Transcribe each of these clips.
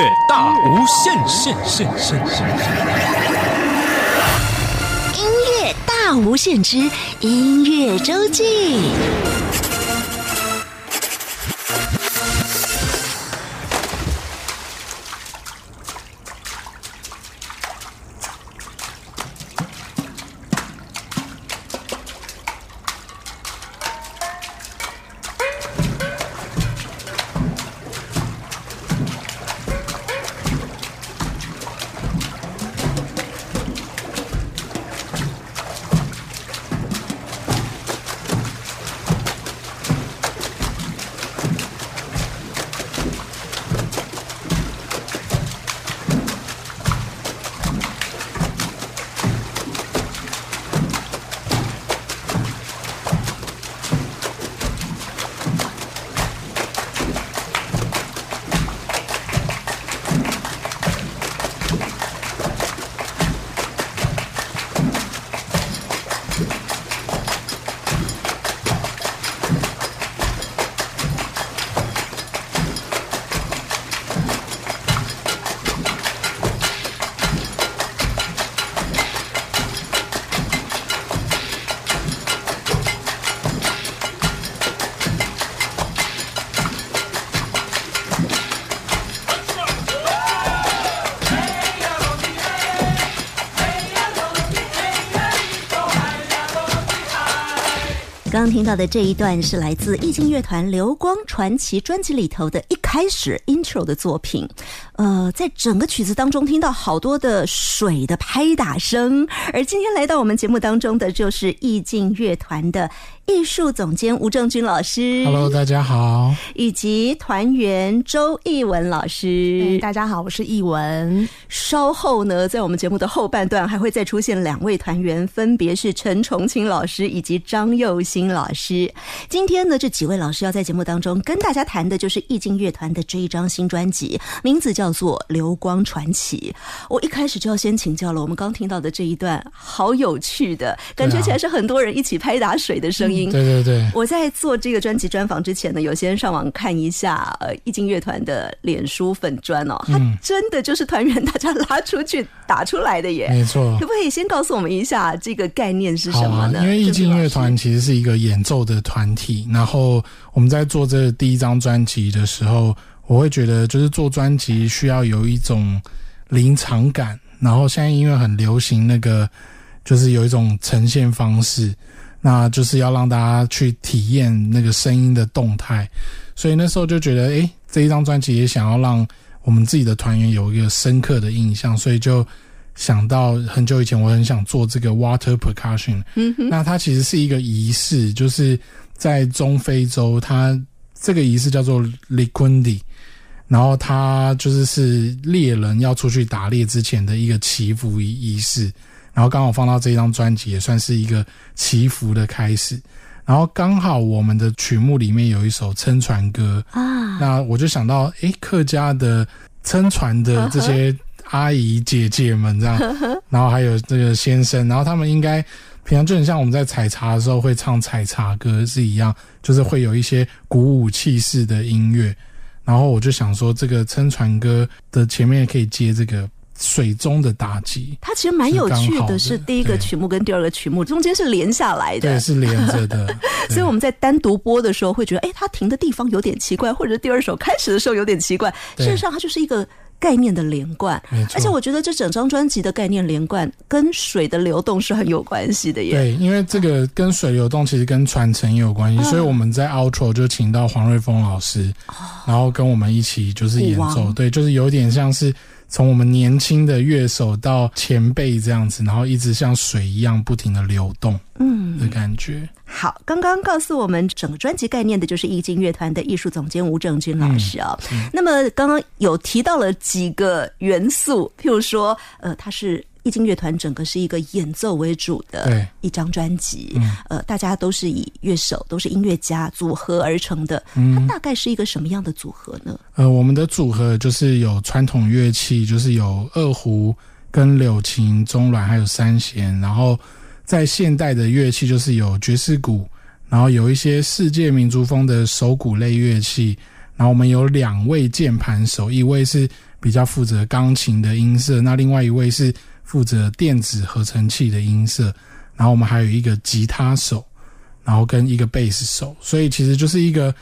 乐大无限，限限限限！音乐大无限之音乐周记。刚听到的这一段是来自易经乐团《流光传奇》专辑里头的一开始 intro 的作品。呃，在整个曲子当中听到好多的水的拍打声，而今天来到我们节目当中的就是意境乐团的艺术总监吴正军老师。Hello，大家好。以及团员周艺文老师。大家好，我是艺文。稍后呢，在我们节目的后半段还会再出现两位团员，分别是陈重清老师以及张佑新老师。今天呢，这几位老师要在节目当中跟大家谈的就是意境乐团的这一张新专辑，名字叫做《流光传奇》。我一开始就要先请教了，我们刚听到的这一段好有趣的感觉，起来是很多人一起拍打水的声音。对对对，我在做这个专辑专访之前呢，有先上网看一下呃易经乐团的脸书粉砖哦，它真的就是团员大家拉出去打出来的耶。没错可。不可以先告诉我们一下这个概念是什么呢？因为易经乐团其实是一个演奏的团体，然后我们在做这第一张专辑的时候，我会觉得就是做专辑需要有一种临场感，然后现在音乐很流行那个，就是有一种呈现方式，那就是要让大家去体验那个声音的动态，所以那时候就觉得，诶，这一张专辑也想要让我们自己的团员有一个深刻的印象，所以就想到很久以前，我很想做这个 water percussion。嗯哼，那它其实是一个仪式，就是在中非洲，它这个仪式叫做 likundi，然后他就是是猎人要出去打猎之前的一个祈福仪仪式，然后刚好放到这张专辑，也算是一个祈福的开始。然后刚好我们的曲目里面有一首撑船歌，啊，那我就想到，诶，客家的撑船的这些阿姨姐姐们这样，然后还有这个先生，然后他们应该平常就很像我们在采茶的时候会唱采茶歌是一样，就是会有一些鼓舞气势的音乐。然后我就想说，这个撑船歌的前面可以接这个水中的打击，它其实蛮有趣的，是第一个曲目跟第二个曲目中间是连下来的对，。是连着的。所以我们在单独播的时候会觉得，哎，它停的地方有点奇怪，或者第二首开始的时候有点奇怪。事实上，它就是一个概念的连贯。而且我觉得这整张专辑的概念连贯跟水的流动是很有关系的耶。对，因为这个跟水流动其实跟传承也有关系，所以我们在 outro 就请到黄瑞峰老师，然后跟我们一起就是演奏，对，就是有点像是从我们年轻的乐手到前辈这样子，然后一直像水一样不停的流动嗯，的感觉。好，刚刚告诉我们整个专辑概念的就是易经乐团的艺术总监吴正军老师啊、那么刚刚有提到了几个元素，譬如说，呃，它是。易经乐团整个是一个演奏为主的对一张专辑，嗯呃，大家都是以乐手，都是音乐家组合而成的。嗯它大概是一个什么样的组合呢？呃，我们的组合就是有传统乐器，就是有二胡、跟柳琴、中阮还有三弦，然后在现代的乐器就是有爵士鼓，然后有一些世界民族风的手鼓类乐器，然后我们有两位键盘手，一位是比较负责钢琴的音色，那另外一位是负责电子合成器的音色，然后我们还有一个吉他手，然后跟一个贝斯手，所以其实就是一个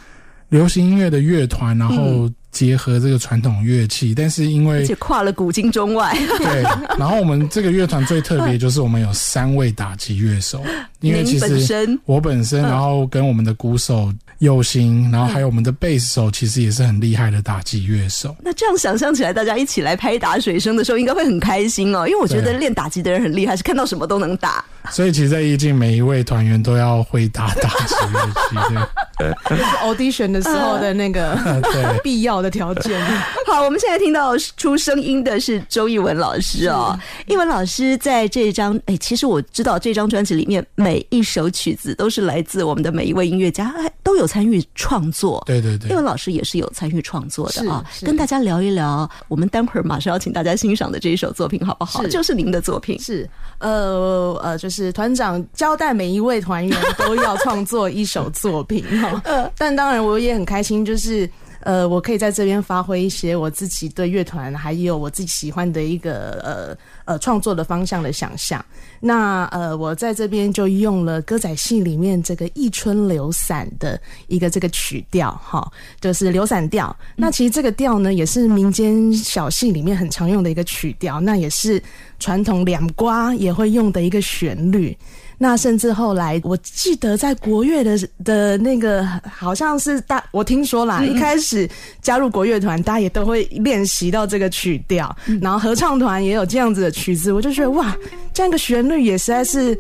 流行音乐的乐团，然后结合这个传统乐器，但是因为而且跨了古今中外，对，然后我们这个乐团最特别就是我们有三位打击乐手，因为其实本身。我本身，然后跟我们的鼓手佑星，然后还有我们的贝斯手，其实也是很厉害的打击乐手。那这样想象起来，大家一起来拍打水声的时候，应该会很开心哦。因为我觉得练打击的人很厉害，是看到什么都能打。所以其实，在意境每一位团员都要会打打击乐器，对 audition 的时候的那个 对。必要的条件。好，我们现在听到出声音的是周艺文老师哦。艺文老师在这张，哎，其实我知道这张专辑里面每一首曲子都是来自我们的每一位音乐家，哎都有参与创作。对对对叶文老师也是有参与创作的啊，跟大家聊一聊。我们待会儿马上要请大家欣赏的这一首作品，好不好？是就是您的作品。是，呃呃，就是团长交代每一位团员都要创作一首作品哈。但当然我也很开心，就是。呃，我可以在这边发挥一些我自己对乐团还有我自己喜欢的一个呃呃创作的方向的想象。那呃，我在这边就用了歌仔戏里面这个《一春流散》的一个这个曲调哈，就是流散调。那其实这个调呢，也是民间小戏里面很常用的一个曲调，那也是传统两瓜也会用的一个旋律。那甚至后来，我记得在国乐的的那个，好像是大，我听说啦，一开始加入国乐团，大家也都会练习到这个曲调，然后合唱团也有这样子的曲子，我就觉得哇，这样一个旋律也实在是。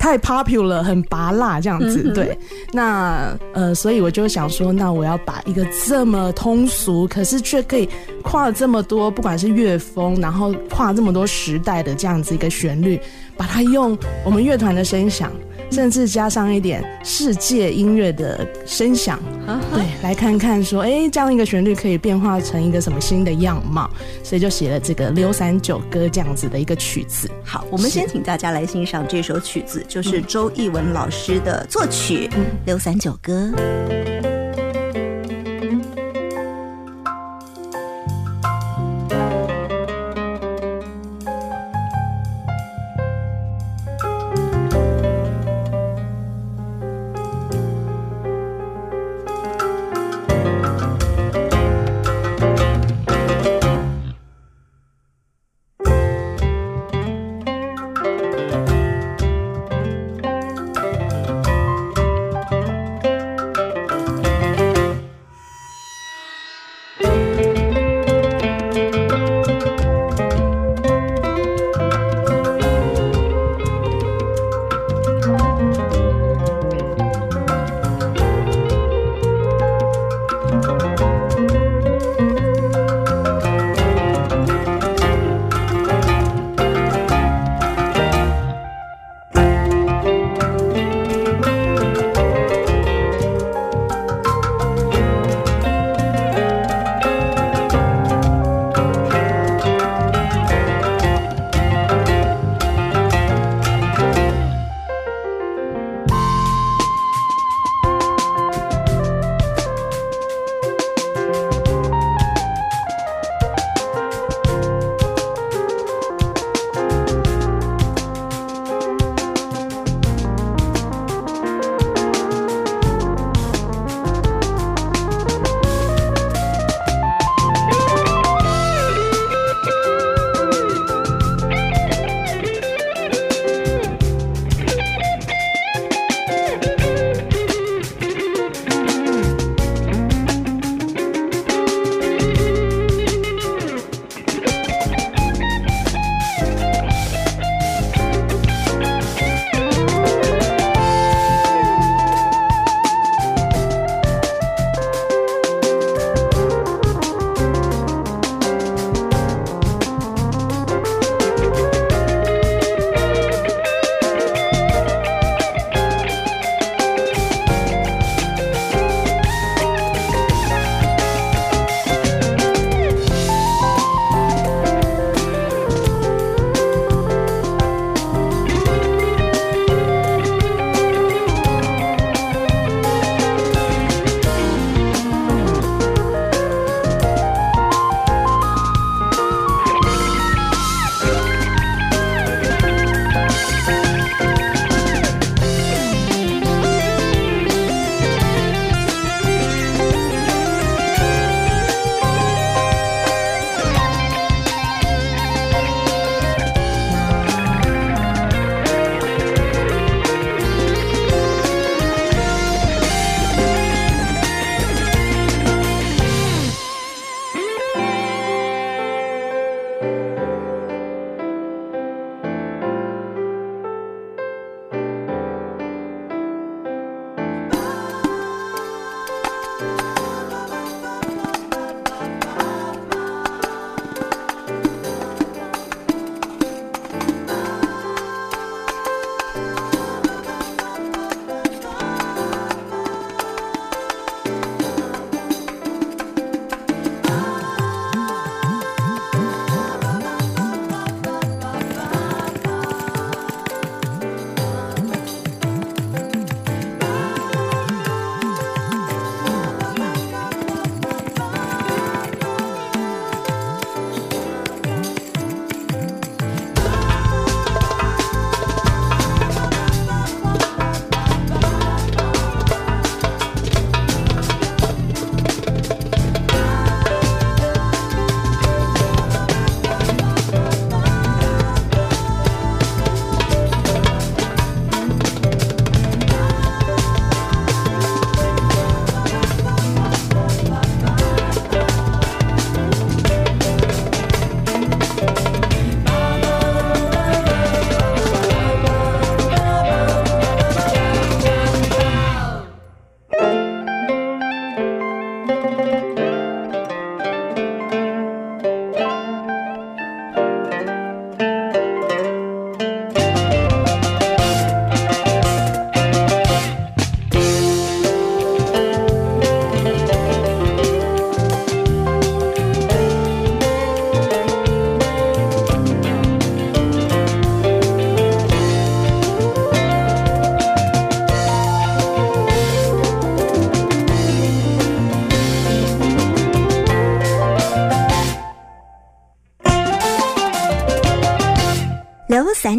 太 popular，很拔辣这样子，对。那呃，所以我就想说，那我要把一个这么通俗，可是却可以跨了这么多，不管是乐风，然后跨这么多时代的这样子一个旋律，把它用我们乐团的声响，甚至加上一点世界音乐的声响，对，来看看说，哎，这样一个旋律可以变化成一个什么新的样貌，所以就写了这个《六散九歌》这样子的一个曲子。好，我们先请大家来欣赏这首曲子，就是周艺文老师的作曲《六三九歌》。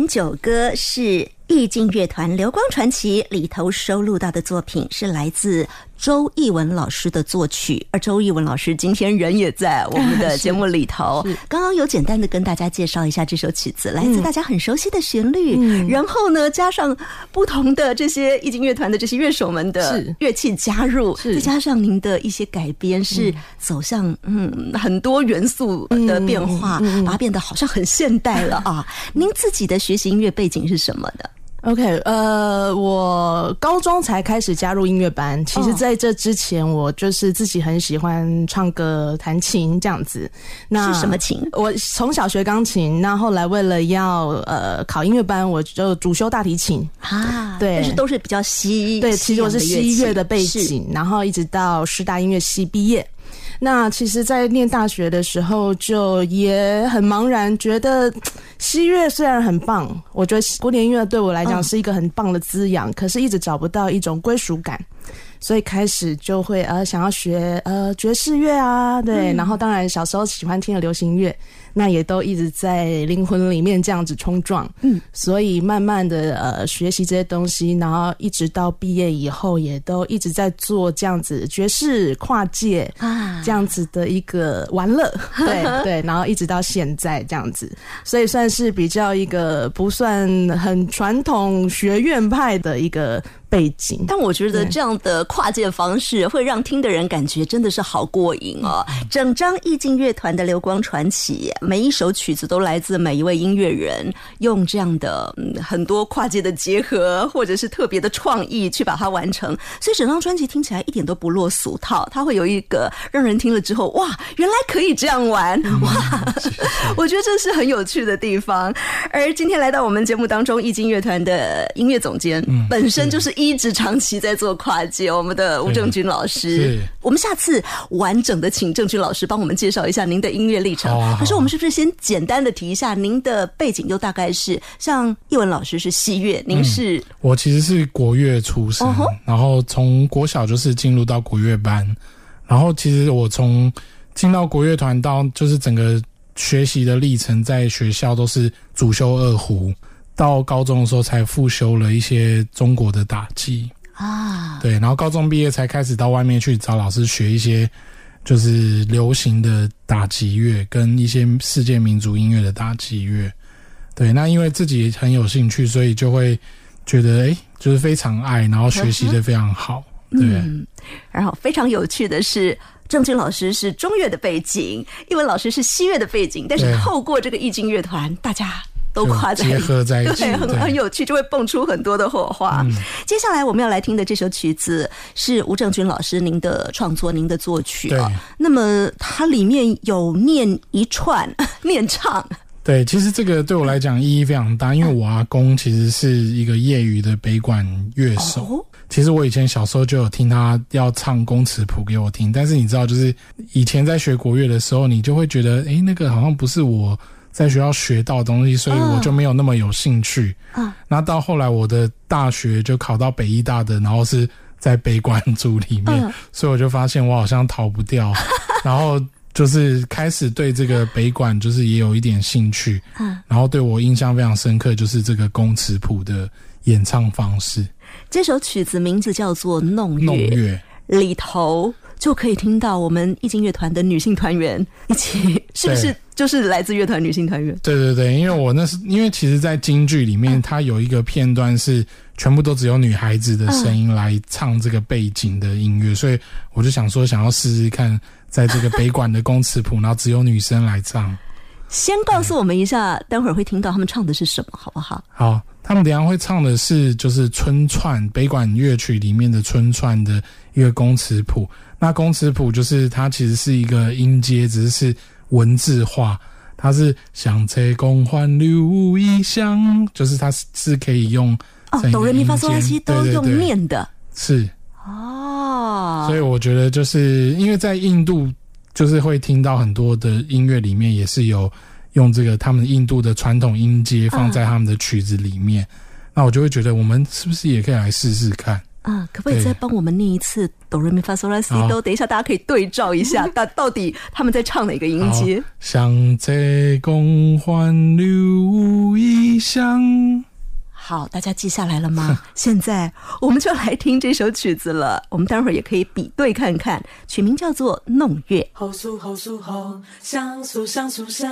九歌是意境乐团《流光传奇》里头收录到的作品，是来自周艺文老师的作曲。而周艺文老师今天人也在我们的节目里头。刚刚有简单的跟大家介绍一下这首曲子，来自大家很熟悉的旋律，然后呢，加上不同的这些易经乐团的这些乐手们的乐器加入，再加上您的一些改编，是走向嗯很多元素的变化，把它变得好像很现代了啊。您自己的学习音乐背景是什么的？OK，呃，我高中才开始加入音乐班。其实，在这之前，我就是自己很喜欢唱歌、弹琴这样子。那是什么琴？我从小学钢琴，那后来为了要呃考音乐班，我就主修大提琴啊。对，但是都是比较西。对，其实我是西乐的背景，然后一直到师大音乐系毕业。那其实，在念大学的时候，就也很茫然，觉得西乐虽然很棒，我觉得古典音乐对我来讲是一个很棒的滋养，可是一直找不到一种归属感，所以开始就会呃想要学呃爵士乐啊，对，然后当然小时候喜欢听的流行乐。那也都一直在灵魂里面这样子冲撞，嗯，所以慢慢的呃学习这些东西，然后一直到毕业以后，也都一直在做这样子爵士跨界啊。这样子的一个玩乐，对对，然后一直到现在这样子，所以算是比较一个不算很传统学院派的一个。背景，但我觉得这样的跨界方式会让听的人感觉真的是好过瘾哦。整张意境乐团的《流光传奇》，每一首曲子都来自每一位音乐人，用这样的嗯很多跨界的结合，或者是特别的创意去把它完成。所以整张专辑听起来一点都不落俗套，它会有一个让人听了之后，哇，原来可以这样玩哇！我觉得这是很有趣的地方。而今天来到我们节目当中，易经乐团的音乐总监嗯本身就是。一直长期在做跨界，我们的吴正军老师，我们下次完整的请郑军老师帮我们介绍一下您的音乐历程。可是我们是不是先简单的提一下您的背景？就大概是像叶文老师是西乐，您是？我其实是国乐出身，然后从国小就是进入到国乐班，然后其实我从进到国乐团到就是整个学习的历程，在学校都是主修二胡。到高中的时候才复修了一些中国的打击啊，对，然后高中毕业才开始到外面去找老师学一些就是流行的打击乐跟一些世界民族音乐的打击乐，对，那因为自己很有兴趣，所以就会觉得哎，就是非常爱，然后学习的非常好，对。然后非常有趣的是，郑钧老师是中乐的背景，英文老师是西乐的背景，但是透过这个易经乐团，大家。都结合在一起，对，很很有趣，就会蹦出很多的火花。接下来我们要来听的这首曲子是吴正军老师您的创作，您的作曲啊。那么它里面有念一串 念唱，对，其实这个对我来讲意义非常大，因为我阿公其实是一个业余的北管乐手。其实我以前小时候就有听他要唱宫词谱给我听，但是你知道，就是以前在学国乐的时候，你就会觉得，诶，那个好像不是我。在学校学到东西，所以我就没有那么有兴趣。嗯，那到后来我的大学就考到北医大的，然后是在北管组里面，所以我就发现我好像逃不掉。然后就是开始对这个北管就是也有一点兴趣。嗯，然后对我印象非常深刻就是这个公词谱的演唱方式。这首曲子名字叫做《弄弄月》，里头就可以听到我们易经乐团的女性团员一起，是不是？就是来自乐团女性团员。对对对，因为我那是因为其实，在京剧里面，它有一个片段是全部都只有女孩子的声音来唱这个背景的音乐，所以我就想说，想要试试看，在这个北管的公词谱，然后只有女生来唱。先告诉我们一下，待会儿会听到他们唱的是什么，好不好？好，他们等下会唱的是就是春串北管乐曲里面的春串的一个公词谱。那公词谱就是它其实是一个音阶，只是。文字化，它是想在公欢留一香，就是它是是可以用哦，哆来咪发嗦拉西都用念的，是。哦，所以我觉得就是因为在印度，就是会听到很多的音乐里面也是有用这个他们印度的传统音阶放在他们的曲子里面，那我就会觉得我们是不是也可以来试试看？啊，可不可以再帮我们念一次哆来咪发嗦拉西哆？等一下，大家可以对照一下，到到底他们在唱哪个音阶？向这共欢留异乡。好，大家记下来了吗？现在我们就来听这首曲子了。我们待会儿也可以比对看看，曲名叫做《弄月》。好苏好苏好，香苏香苏相。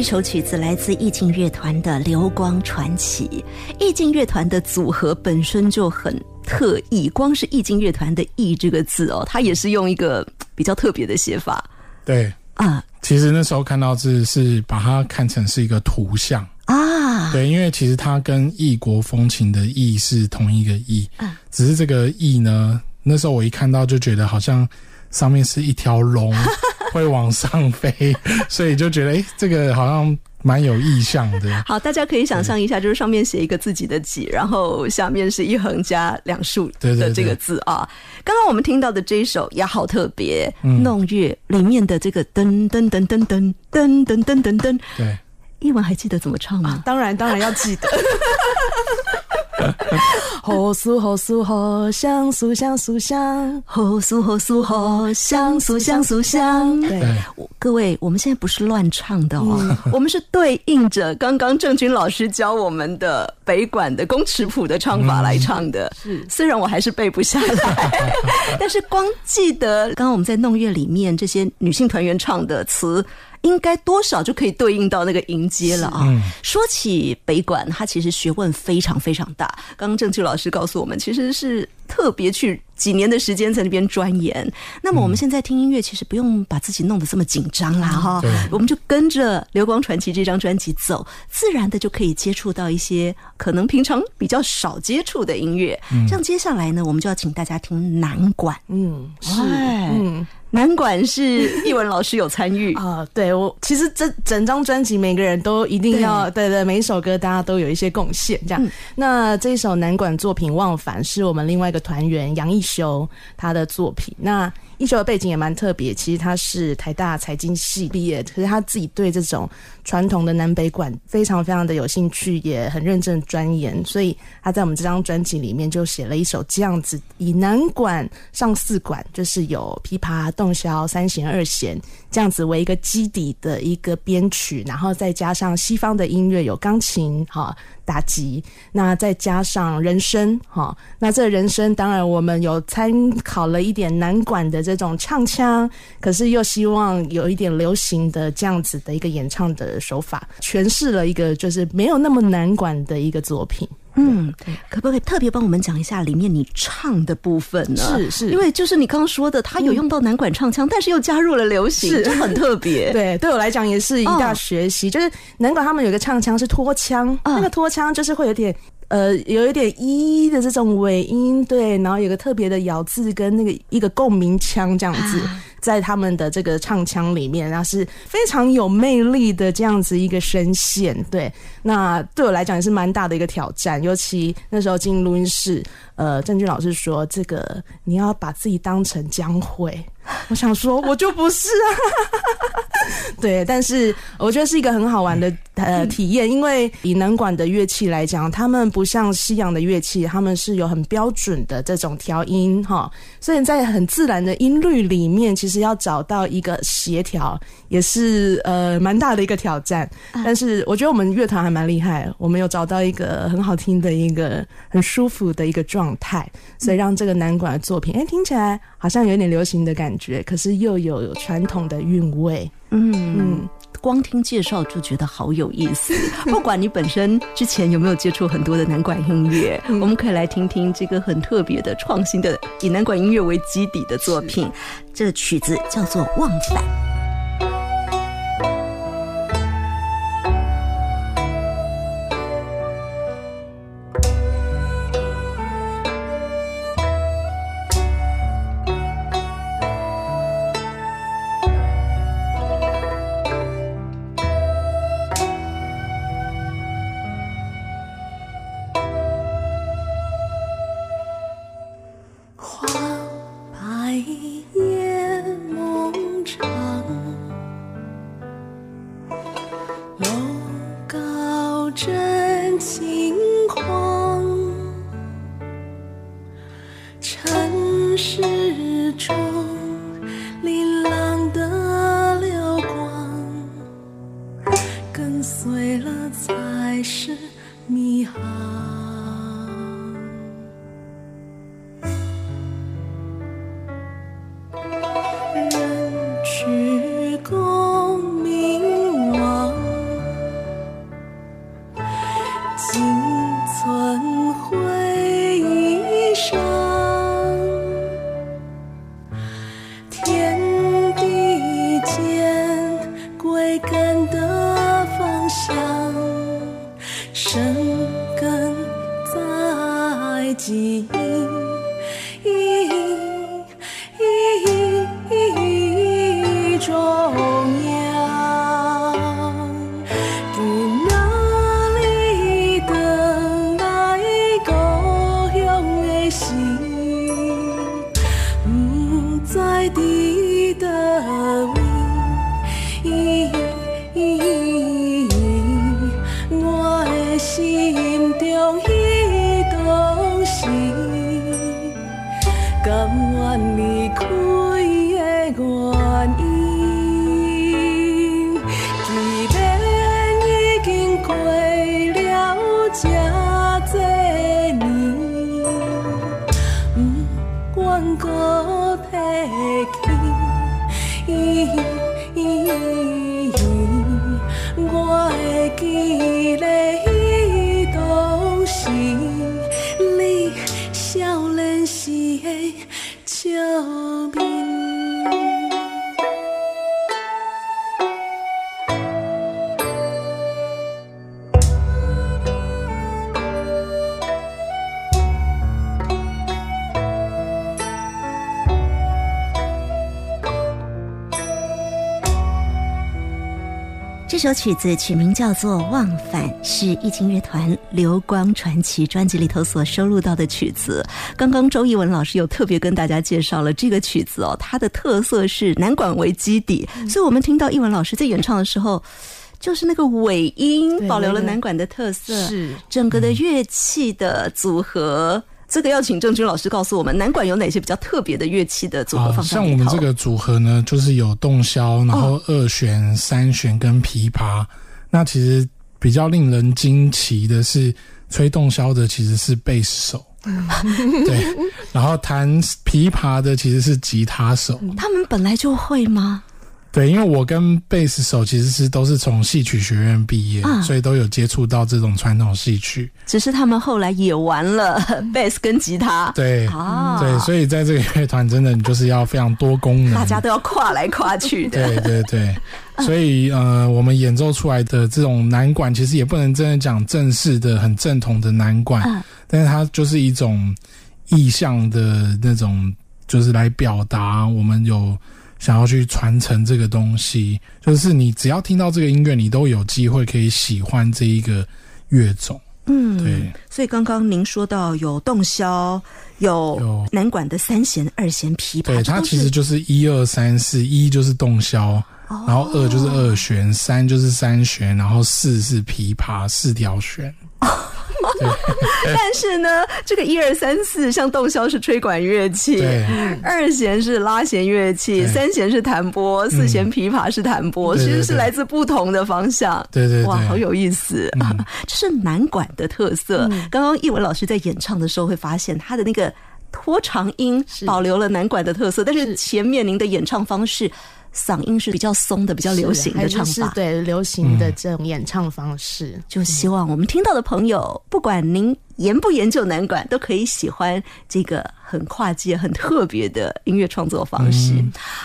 一首曲子来自意境乐团的《流光传奇》。意境乐团的组合本身就很特异，光是意境乐团的“意”这个字哦，它也是用一个比较特别的写法。对啊，其实那时候看到字是把它看成是一个图像啊。对，因为其实它跟异国风情的“异”是同一个“异”，嗯，只是这个“异”呢，那时候我一看到就觉得好像上面是一条龙。会往上飞，所以就觉得哎，这个好像蛮有意象的。好，大家可以想象一下，就是上面写一个自己的“己”，然后下面是一横加两竖的这个字啊。刚刚我们听到的这一首也好特别，《弄月》里面的这个噔噔噔噔噔噔噔噔噔噔，对，一文还记得怎么唱吗？当然，当然要记得。好苏好苏好香苏香苏香，好苏好苏好香苏香苏香。对，各位，我们现在不是乱唱的哦，我们是对应着刚刚郑钧老师教我们的北管的宫尺谱的唱法来唱的。是，虽然我还是背不下来，但是光记得刚刚我们在弄月里面这些女性团员唱的词。应该多少就可以对应到那个迎接了啊！说起北管，它其实学问非常非常大。刚刚郑秋老师告诉我们，其实是特别去几年的时间在那边钻研。那么我们现在听音乐，其实不用把自己弄得这么紧张啦，哈，我们就跟着《流光传奇》这张专辑走，自然的就可以接触到一些可能平常比较少接触的音乐。这样接下来呢，我们就要请大家听南管。嗯，是，嗯。南管是译文老师有参与 啊，对我其实这整张专辑每个人都一定要对对，每一首歌大家都有一些贡献这样。那这一首南管作品《忘返》是我们另外一个团员杨一修他的作品。那一修的背景也蛮特别，其实他是台大财经系毕业，可是他自己对这种传统的南北管非常非常的有兴趣，也很认真钻研，所以他在我们这张专辑里面就写了一首这样子，以南管上四管，就是有琵琶、洞箫、三弦、二弦这样子为一个基底的一个编曲，然后再加上西方的音乐，有钢琴哈。打击，那再加上人声，哈，那这人声当然我们有参考了一点南管的这种唱腔，可是又希望有一点流行的这样子的一个演唱的手法，诠释了一个就是没有那么难管的一个作品。嗯，可不可以特别帮我们讲一下里面你唱的部分呢？是是，因为就是你刚刚说的，他有用到南管唱腔，但是又加入了流行，就很特别。对，对我来讲也是一大学习。就是南管他们有个唱腔是拖腔，那个拖腔就是会有点呃，有一点一的这种尾音，对，然后有个特别的咬字跟那个一个共鸣腔这样子。在他们的这个唱腔里面，然后是非常有魅力的这样子一个声线，对，那对我来讲也是蛮大的一个挑战，尤其那时候进录音室，呃，郑钧老师说这个你要把自己当成江蕙。我想说，我就不是啊，对，但是我觉得是一个很好玩的呃体验，因为以南管的乐器来讲，他们不像西洋的乐器，他们是有很标准的这种调音哈，所以在很自然的音律里面，其实要找到一个协调，也是呃蛮大的一个挑战。但是我觉得我们乐团还蛮厉害，我们有找到一个很好听的一个很舒服的一个状态，所以让这个南管的作品，哎，听起来好像有点流行的感觉。觉，可是又有传统的韵味。嗯嗯，光听介绍就觉得好有意思。不管你本身之前有没有接触很多的南管音乐，我们可以来听听这个很特别的、创新的以南管音乐为基底的作品。这曲子叫做《忘返》。首曲子曲名叫做《忘返》，是易经乐团《流光传奇》专辑里头所收录到的曲子。刚刚周艺文老师有特别跟大家介绍了这个曲子哦，它的特色是南管为基底，所以我们听到艺文老师在演唱的时候，就是那个尾音保留了那个南管的特色，是整个的乐器的组合。这个要请郑钧老师告诉我们，南管有哪些比较特别的乐器的组合啊，放在里头？像我们这个组合呢，就是有洞箫，然后二弦、三弦跟琵琶。那其实比较令人惊奇的是，吹洞箫的其实是贝斯手，对，然后弹琵琶的其实是吉他手，他们本来就会吗？对，因为我跟贝斯手其实是都是从戏曲学院毕业，啊所以都有接触到这种传统戏曲。只是他们后来也玩了 贝斯跟吉他，对，啊，对，所以在这个乐团真的你就是要非常多功能，大家都要跨来跨去的。对对对，所以呃，我们演奏出来的这种南管，其实也不能真的讲正式的、很正统的南管，嗯。但是它就是一种意象的那种，就是来表达我们有想要去传承这个东西。就是你只要听到这个音乐，你都有机会可以喜欢这一个乐种。嗯，对。所以刚刚您说到有洞箫，有有南管的三弦、二弦、琵琶，对，它其实就是一二三四，一就是洞箫，哦然后二就是二弦，三就是三弦，然后四是琵琶，四条弦。但是呢，这个一二三四，像洞箫是吹管乐器，二弦是拉弦乐器，三弦是弹拨，四弦琵琶是弹拨，其实是来自不同的方向。对对对，哇，好有意思！嗯。这是南管的特色。刚刚艺文老师在演唱的时候会发现，他的那个拖长音保留了南管的特色，但是是。前面您的演唱方式，嗓音是比较松的、比较流行的唱是法。对流行的这种演唱方式。就希望我们听到的朋友，不管您研不研究南管，都可以喜欢这个很跨界、很特别的音乐创作方式。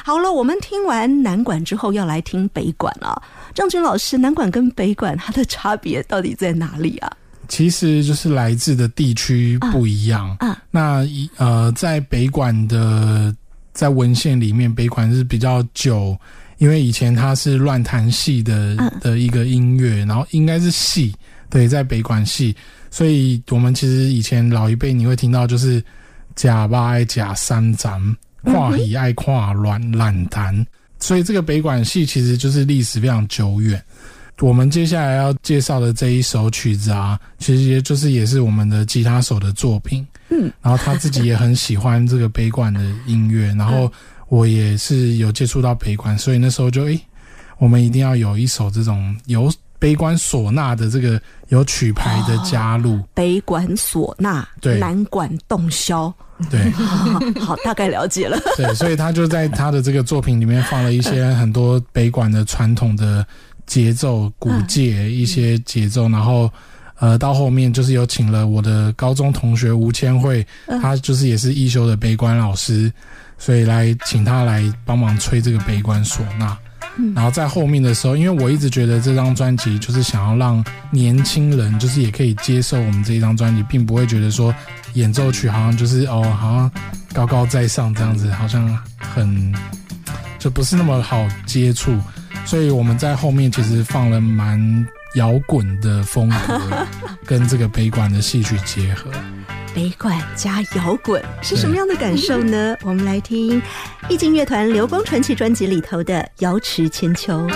好了，我们听完南管之后，要来听北管啊。张军老师，南管跟北管它的差别到底在哪里啊？其实就是来自的地区不一样。啊啊那一呃，在北管的在文献里面，北管是比较久，因为以前它是乱弹戏的、嗯的一个音乐，然后应该是戏，对，在北管戏，所以我们其实以前老一辈你会听到就是假八爱假三斩，跨以爱跨乱懒弹，所以这个北管戏其实就是历史非常久远。我们接下来要介绍的这一首曲子啊，其实也就是也是我们的吉他手的作品。嗯，然后他自己也很喜欢这个北管的音乐，然后我也是有接触到北管，所以那时候就诶，我们一定要有一首这种有北管唢呐的这个有曲牌的加入。北管唢呐，对南管洞箫。对好，好，大概了解了。对，所以他就在他的这个作品里面放了一些很多北管的传统的节奏、古界一些节奏，然后。呃，到后面就是有请了我的高中同学吴千惠，他就是也是一休的悲观老师，所以来请他来帮忙吹这个悲观唢呐。然后在后面的时候，因为我一直觉得这张专辑就是想要让年轻人，就是也可以接受我们这一张专辑，并不会觉得说演奏曲好像就是哦，好像高高在上这样子，好像很就不是那么好接触。所以我们在后面其实放了蛮摇滚的风格，跟这个北管的戏曲结合。北管加摇滚是什么样的感受呢？我们来听意境乐团《流光传奇》专辑里头的《瑶池千秋》。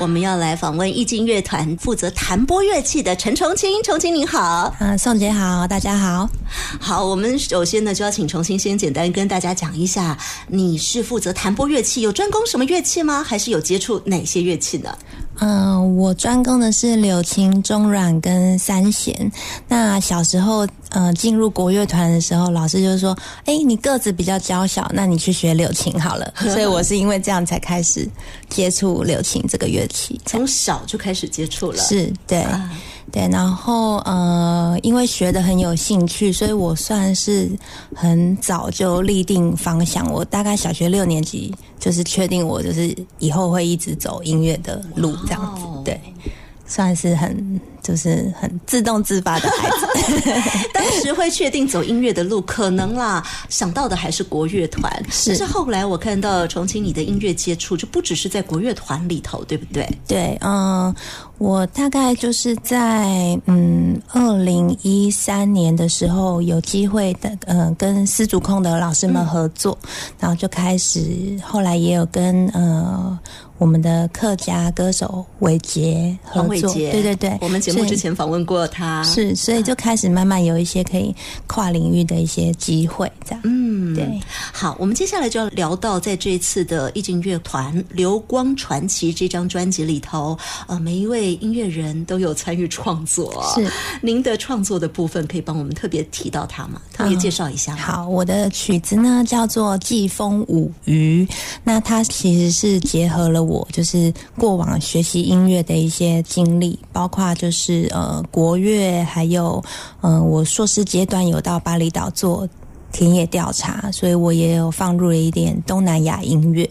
我们要来访问易经乐团负责弹拨乐器的陈重清，重清您好，啊，宋姐好，大家好，好，我们首先呢就要请重清先简单跟大家讲一下，你是负责弹拨乐器，有专攻什么乐器吗？还是有接触哪些乐器呢？嗯，我专攻的是柳琴、中阮跟三弦。那小时候，呃，进入国乐团的时候，老师就说：“哎，你个子比较娇小，那你去学柳琴好了。”所以我是因为这样才开始接触柳琴这个乐器，从小就开始接触了。是对。对，然后呃，因为学的很有兴趣，所以我算是很早就立定方向。我大概小学六年级就是确定我就是以后会一直走音乐的路这样子。对，算是很就是很自动自发的孩子。当时会确定走音乐的路，可能啦想到的还是国乐团。是，是后来我看到重庆你的音乐接触，就不只是在国乐团里头，对不对？对，嗯。我大概就是在嗯二零一三年的时候有机会的，呃，跟司竹控的老师们合作，然后就开始，后来也有跟呃我们的客家歌手伟杰合作，对对对，我们节目之前访问过他，是，所以就开始慢慢有一些可以跨领域的一些机会，这样，嗯，对。好，我们接下来就要聊到在这一次的意境乐团《流光传奇》这张专辑里头，呃，每一位。音乐人都有参与创作，是您的创作的部分可以帮我们特别提到他吗？特别介绍一下。好，我的曲子呢叫做《季风舞鱼》，那它其实是结合了我就是过往学习音乐的一些经历，包括就是呃国乐，还有嗯我硕士阶段有到巴厘岛做。田野调查，所以我也有放入了一点东南亚音乐，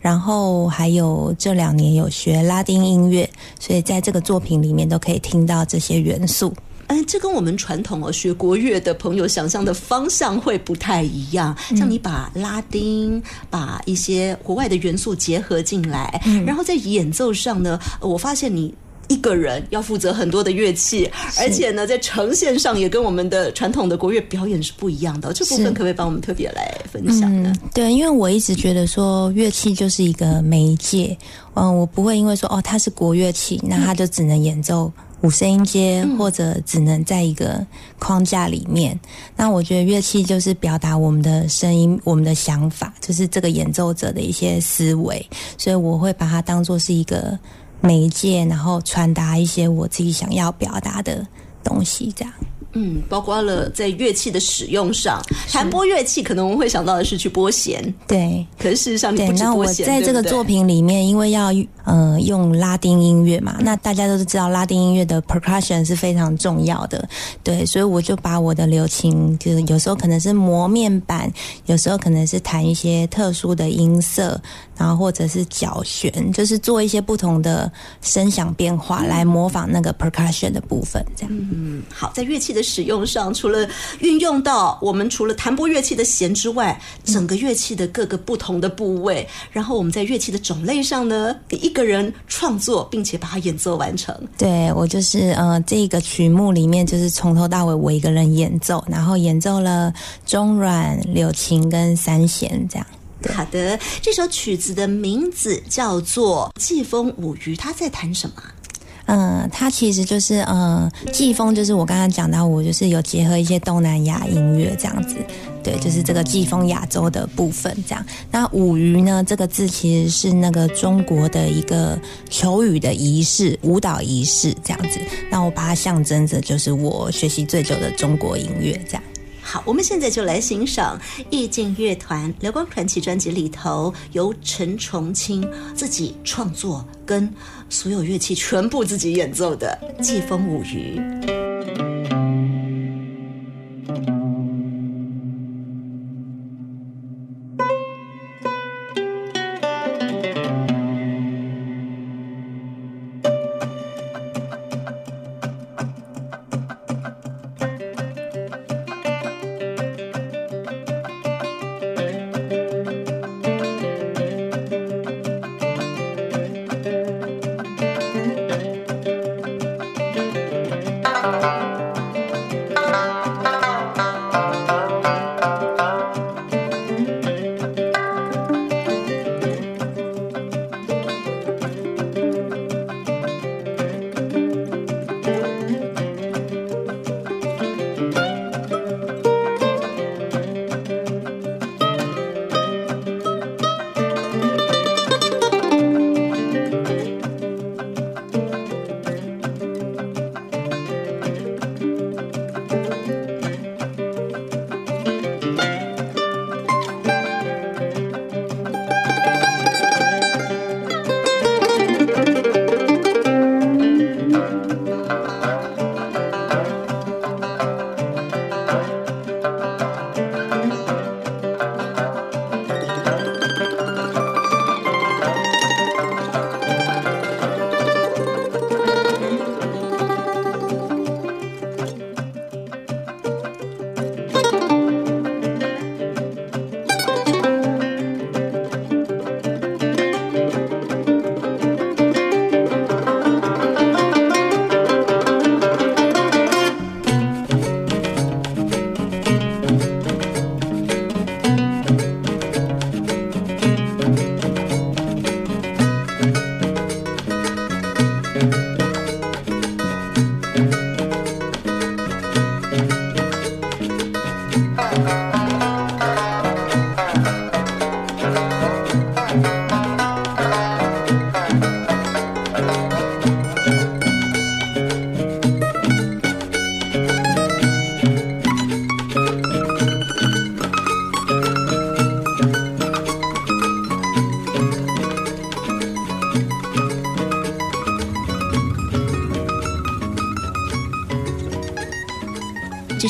然后还有这两年有学拉丁音乐，所以在这个作品里面都可以听到这些元素。哎，这跟我们传统哦学国乐的朋友想象的方向会不太一样。像你把拉丁、把一些国外的元素结合进来，然后在演奏上呢，我发现你。一个人要负责很多的乐器，而且呢，在呈现上也跟我们的传统的国乐表演是不一样的。这部分可不可以帮我们特别来分享呢？对，因为我一直觉得说乐器就是一个媒介，嗯，我不会因为说哦它是国乐器，那它就只能演奏五声音阶，或者只能在一个框架里面。那我觉得乐器就是表达我们的声音、我们的想法，就是这个演奏者的一些思维，所以我会把它当做是一个。媒介，然后传达一些我自己想要表达的东西，这样。嗯，包括了在乐器的使用上，弹拨乐器可能我们会想到的是去拨弦，对。可是事实上，对。那我在这个作品里面，因为要呃用拉丁音乐嘛，那大家都是知道拉丁音乐的 percussion 是非常重要的，对。所以我就把我的流琴，就是有时候可能是磨面板，有时候可能是弹一些特殊的音色，然后或者是脚弦，就是做一些不同的声响变化来模仿那个 percussion 的部分，这样。嗯，好，在乐器的。使用上，除了运用到我们除了弹拨乐器的弦之外，整个乐器的各个不同的部位，然后我们在乐器的种类上呢，你一个人创作并且把它演奏完成。对我就是呃，这个曲目里面就是从头到尾我一个人演奏，然后演奏了中阮、柳琴跟三弦这样。好的，这首曲子的名字叫做《季风舞鱼》，它在弹什么？嗯，它其实就是嗯，季风就是我刚刚讲到，我就是有结合一些东南亚音乐这样子，对，就是这个季风亚洲的部分这样。那舞鱼呢，这个字其实是那个中国的一个求雨的仪式，舞蹈仪式这样子。那我把它象征着，就是我学习最久的中国音乐这样。好，我们现在就来欣赏意境乐团《流光传奇》专辑里头由陈重清自己创作跟所有乐器全部自己演奏的《季风舞鱼》。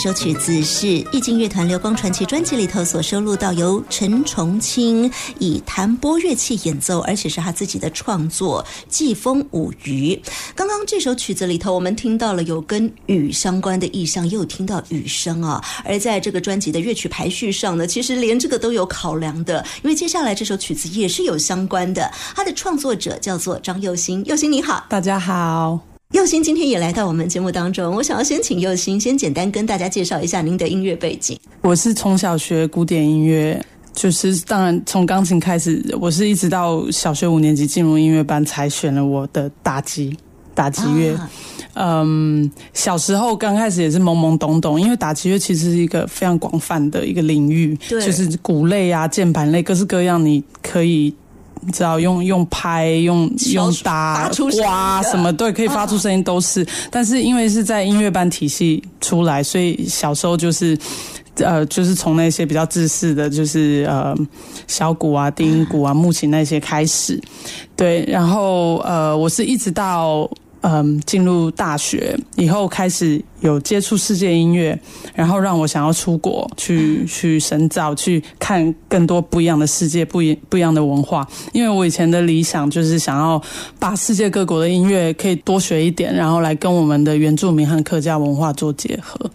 这首曲子是意境乐团《流光传奇》专辑里头所收录到由陈崇清以弹拨乐器演奏，而且是他自己的创作《季风舞鱼》。刚刚这首曲子里头，我们听到了有跟雨相关的意象，又听到雨声啊。而在这个专辑的乐曲排序上呢，其实连这个都有考量的，因为接下来这首曲子也是有相关的。它的创作者叫做张佑兴，佑兴你好，大家好。佑星今天也来到我们节目当中，我想要先请佑星先简单跟大家介绍一下您的音乐背景。我是从小学古典音乐，就是当然从钢琴开始，我是一直到小学五年级进入音乐班才选了我的打击打击乐。嗯，小时候刚开始也是懵懵懂懂，因为打击乐其实是一个非常广泛的一个领域，就是鼓类啊、键盘类，各式各样，你可以。你知道用用拍用用打刮什么对可以发出声音都是，但是因为是在音乐班体系出来，所以小时候就是呃就是从那些比较自式的，就是呃小鼓啊、低音鼓啊、木琴那些开始，对，然后呃我是一直到嗯进入大学以后开始。有接触世界音乐，然后让我想要出国去去深造，去看更多不一样的世界，不一不一样的文化。因为我以前的理想就是想要把世界各国的音乐可以多学一点，然后来跟我们的原住民和客家文化做结合。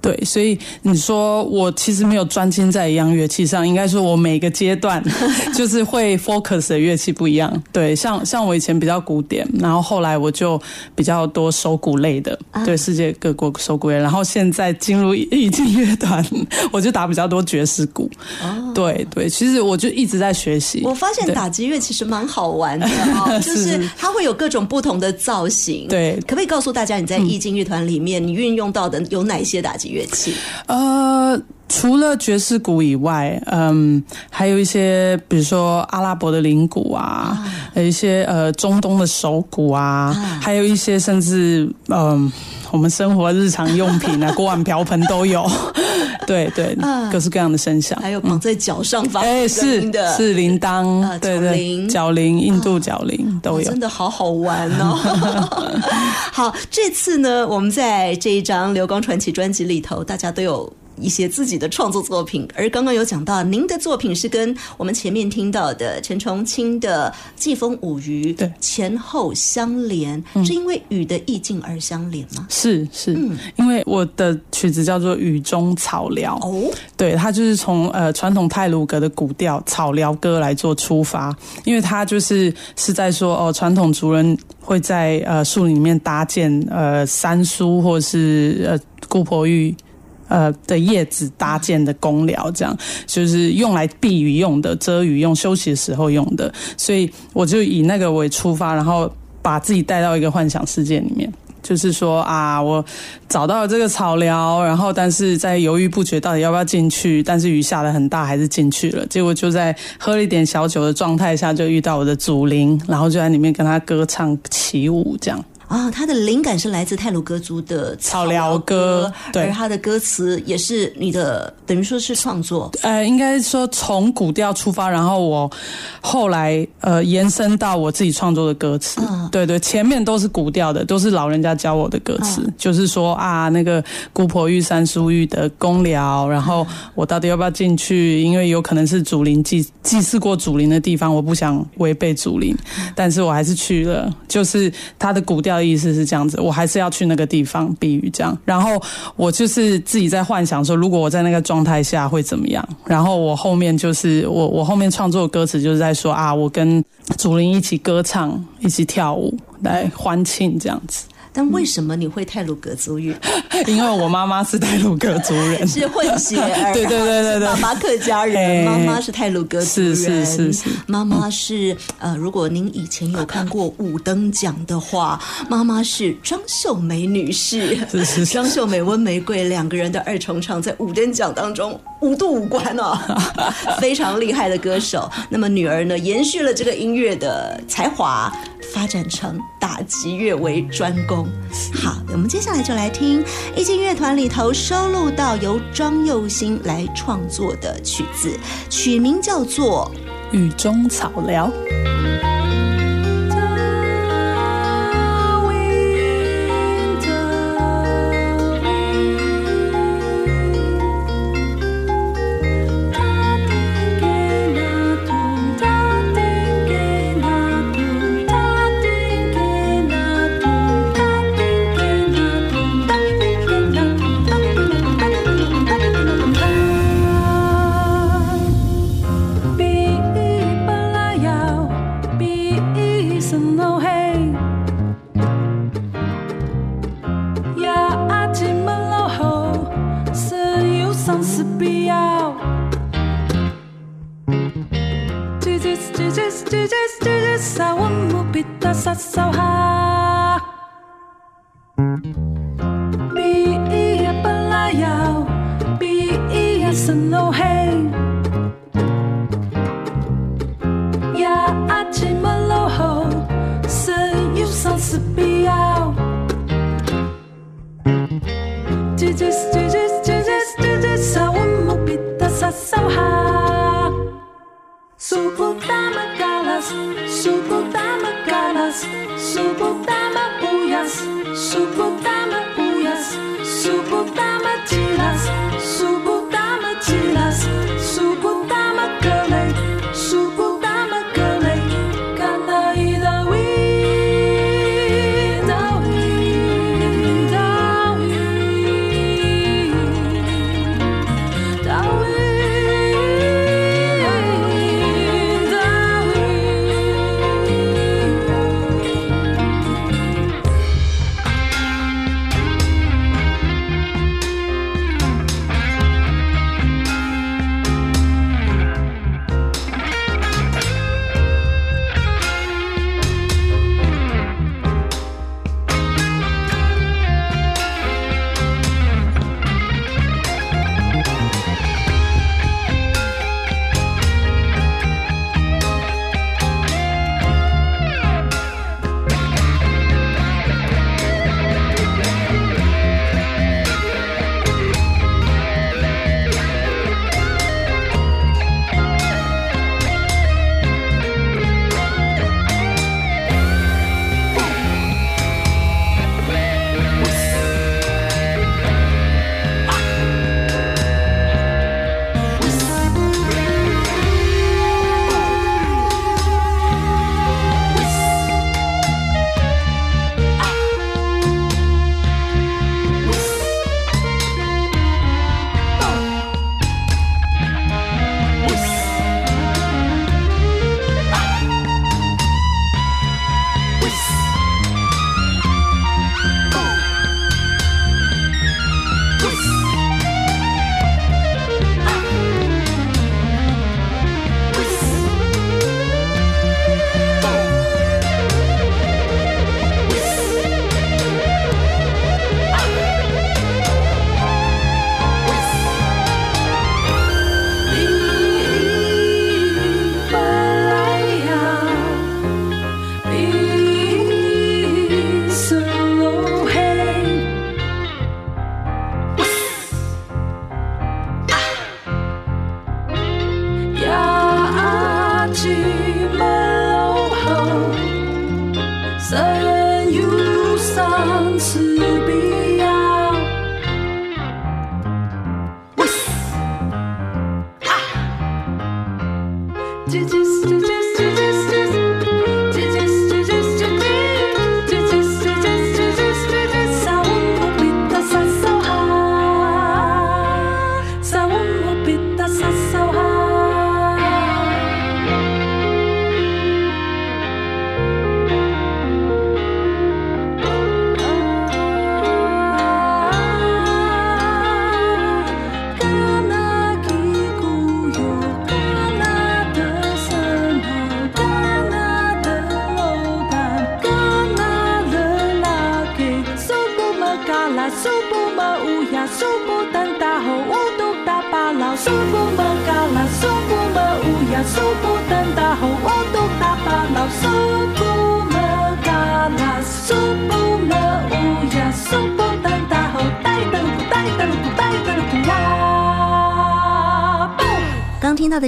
对，所以你说我其实没有专精在一样乐器上，应该说我每个阶段 就是会 focus 的乐器不一样。对，像像我以前比较古典，然后后来我就比较多手鼓类的，对世界各国。手鼓，然后现在进入意境乐团，我就打比较多爵士鼓。哦，对对，其实我就一直在学习。我发现打击乐其实蛮好玩的 哦，就是它会有各种不同的造型。对，可不可以告诉大家你在意境乐团里面你运用到的有哪些打击乐器？呃。除了爵士鼓以外，嗯，还有一些，比如说阿拉伯的铃鼓啊，有一些呃中东的手鼓啊，还有一些甚至嗯我们生活日常用品啊，锅碗瓢盆都有，对对，各式各样的声响，还有绑在脚上发声音的，是铃铛，对对，脚铃，印度脚铃都有，真的好好玩哦。好，这次呢，我们在这一张《流光传奇》专辑里头，大家都有。一些自己的创作作品，而刚刚有讲到，您的作品是跟我们前面听到的陈崇清的《季风舞鱼》对。前后相连，是因为雨的意境而相连吗？是是，因为我的曲子叫做《雨中草寮》哦，对，它就是从呃传统泰鲁格的古调草寮歌来做出发，因为它就是是在说哦，传统族人会在呃树林里面搭建呃三书或是呃姑婆玉。呃的叶子搭建的公寮，这样就是用来避雨用的、遮雨用、休息的时候用的，所以我就以那个为出发，然后把自己带到一个幻想世界里面，就是说啊，我找到了这个草寮，然后但是在犹豫不决，到底要不要进去？但是雨下的很大，还是进去了。结果就在喝了一点小酒的状态下，就遇到我的祖灵，然后就在里面跟他歌唱起舞，这样。啊，他的灵感是来自泰鲁格族的草寮歌，对，而他的歌词也是你的，等于说是创作。呃，应该说从古调出发，然后我后来呃延伸到我自己创作的歌词。对对，前面都是古调的，都是老人家教我的歌词，就是说啊，那个姑婆玉山书玉的公寮，然后我到底要不要进去？因为有可能是祖灵祭祭祀过祖灵的地方，我不想违背祖灵，但是我还是去了。就是他的古调。意思是这样子，我还是要去那个地方避雨，这样。然后我就是自己在幻想说，如果我在那个状态下会怎么样。然后我后面就是我我后面创作的歌词就是在说啊，我跟祖林一起歌唱，一起跳舞来欢庆这样子。但为什么你会泰鲁格族语？因为我妈妈是泰 鲁格族人，是混血儿。对对对对对，爸爸客家人，妈妈是泰鲁格族人。是是是是，妈妈是呃，如果您以前有看过五等奖的话，妈妈是张秀梅女士。是是，张秀梅、温玫瑰两个人的二重唱，在五等奖当中五度五关哦，非常厉害的歌手。那么女儿呢，延续了这个音乐的才华。发展成打击乐为专攻。好，我们接下来就来听一进乐团里头收录到由庄佑兴来创作的曲子，曲名叫做《雨中草寮》。要爱就爱好，所有想需要。拒绝拒绝拒绝拒绝，让我别再伤害。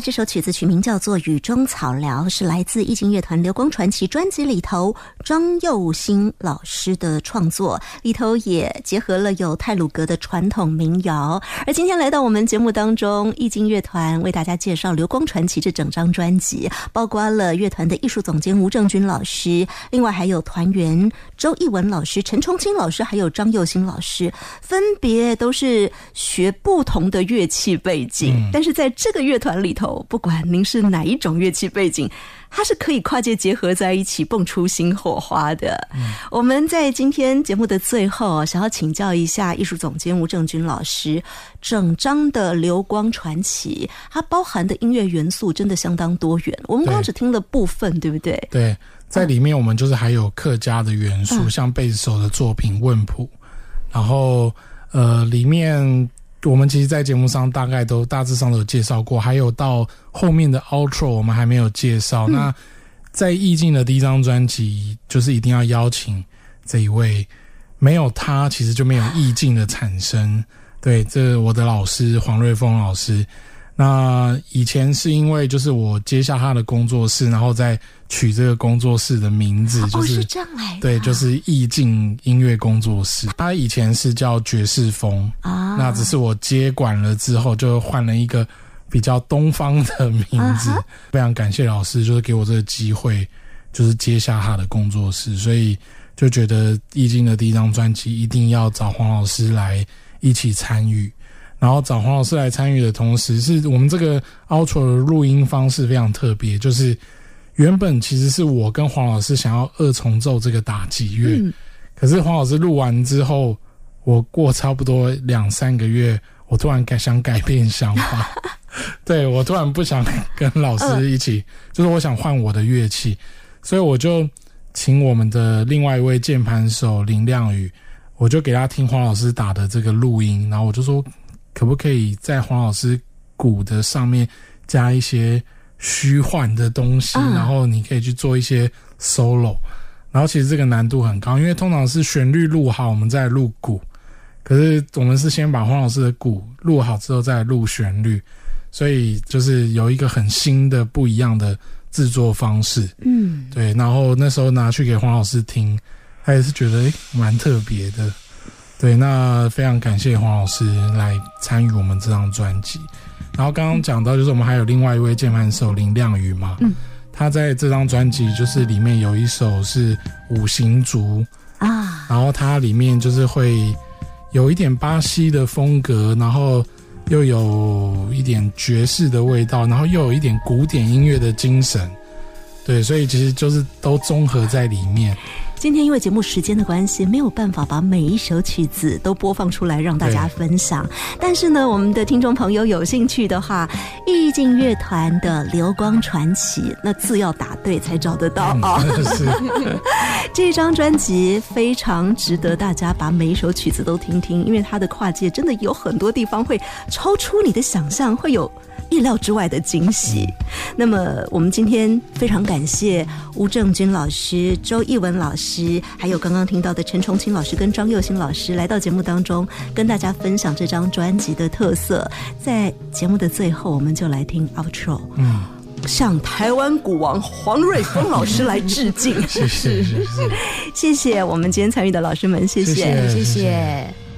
这首曲子曲名叫做《雨中草聊》，是来自易经乐团《流光传奇》专辑里头张佑兴老师的创作，里头也结合了有泰鲁格的传统民谣。而今天来到我们节目当中，易经乐团为大家介绍《流光传奇》这整张专辑，包括了乐团的艺术总监吴正军老师，另外还有团员周艺文老师、陈崇清老师，还有张佑兴老师，分别都是学不同的乐器背景，但是在这个乐团里头，不管您是哪一种乐器背景，它是可以跨界结合在一起，蹦出新火花的。我们在今天节目的最后，想要请教一下艺术总监吴正军老师，整张的《流光传奇》它包含的音乐元素真的相当多元。我们刚刚只听了部分，对不对？对，在里面我们就是还有客家的元素，嗯像贝斯手的作品《问谱》，然后呃，里面我们其实，在节目上大概都大致上都有介绍过，还有到后面的 outro 我们还没有介绍。嗯那在意境的第一张专辑，就是一定要邀请这一位，没有他其实就没有意境的产生。对，这我的老师黄瑞峰老师。那以前是因为就是我接下他的工作室，然后再取这个工作室的名字，就哦，是、是这样来的，对，就是意境音乐工作室。他以前是叫爵士风，啊，那只是我接管了之后，就换了一个比较东方的名字。啊非常感谢老师，就是给我这个机会，就是接下他的工作室，所以就觉得意境的第一张专辑一定要找黄老师来一起参与。然后找黄老师来参与的同时，是我们这个 outro 的录音方式非常特别，就是原本其实是我跟黄老师想要二重奏这个打击乐，嗯。可是黄老师录完之后，我过差不多两三个月，我突然改想改变想法，对我突然不想跟老师一起，就是我想换我的乐器，所以我就请我们的另外一位键盘手林亮宇，我就给他听黄老师打的这个录音，然后我就说，可不可以在黄老师鼓的上面加一些虚幻的东西，嗯然后你可以去做一些 solo。然后其实这个难度很高，因为通常是旋律录好，我们再录鼓。可是我们是先把黄老师的鼓录好之后再录旋律，所以就是有一个很新的不一样的制作方式。嗯，对，然后那时候拿去给黄老师听，他也是觉得诶蛮特别的。对，那非常感谢黄老师来参与我们这张专辑。然后刚刚讲到，就是我们还有另外一位键盘手林亮宇嘛，嗯，他在这张专辑就是里面有一首是五行族，啊，然后它里面就是会有一点巴西的风格，然后又有一点爵士的味道，然后又有一点古典音乐的精神。对，所以其实就是都综合在里面。今天因为节目时间的关系，没有办法把每一首曲子都播放出来让大家分享。但是呢，我们的听众朋友有兴趣的话，意境乐团的《流光传奇》，那字要打对才找得到。啊、嗯，这张专辑非常值得大家把每一首曲子都听听，因为它的跨界真的有很多地方会超出你的想象，会有意料之外的惊喜。那么，我们今天非常感谢吴正军老师、周艺文老师，还有刚刚听到的陈崇清老师跟张佑新老师来到节目当中，跟大家分享这张专辑的特色。在节目的最后，我们就来听 outro，嗯，向台湾古王黄瑞峰老师来致敬。是是是谢，谢谢我们今天参与的老师们，谢谢谢谢谢。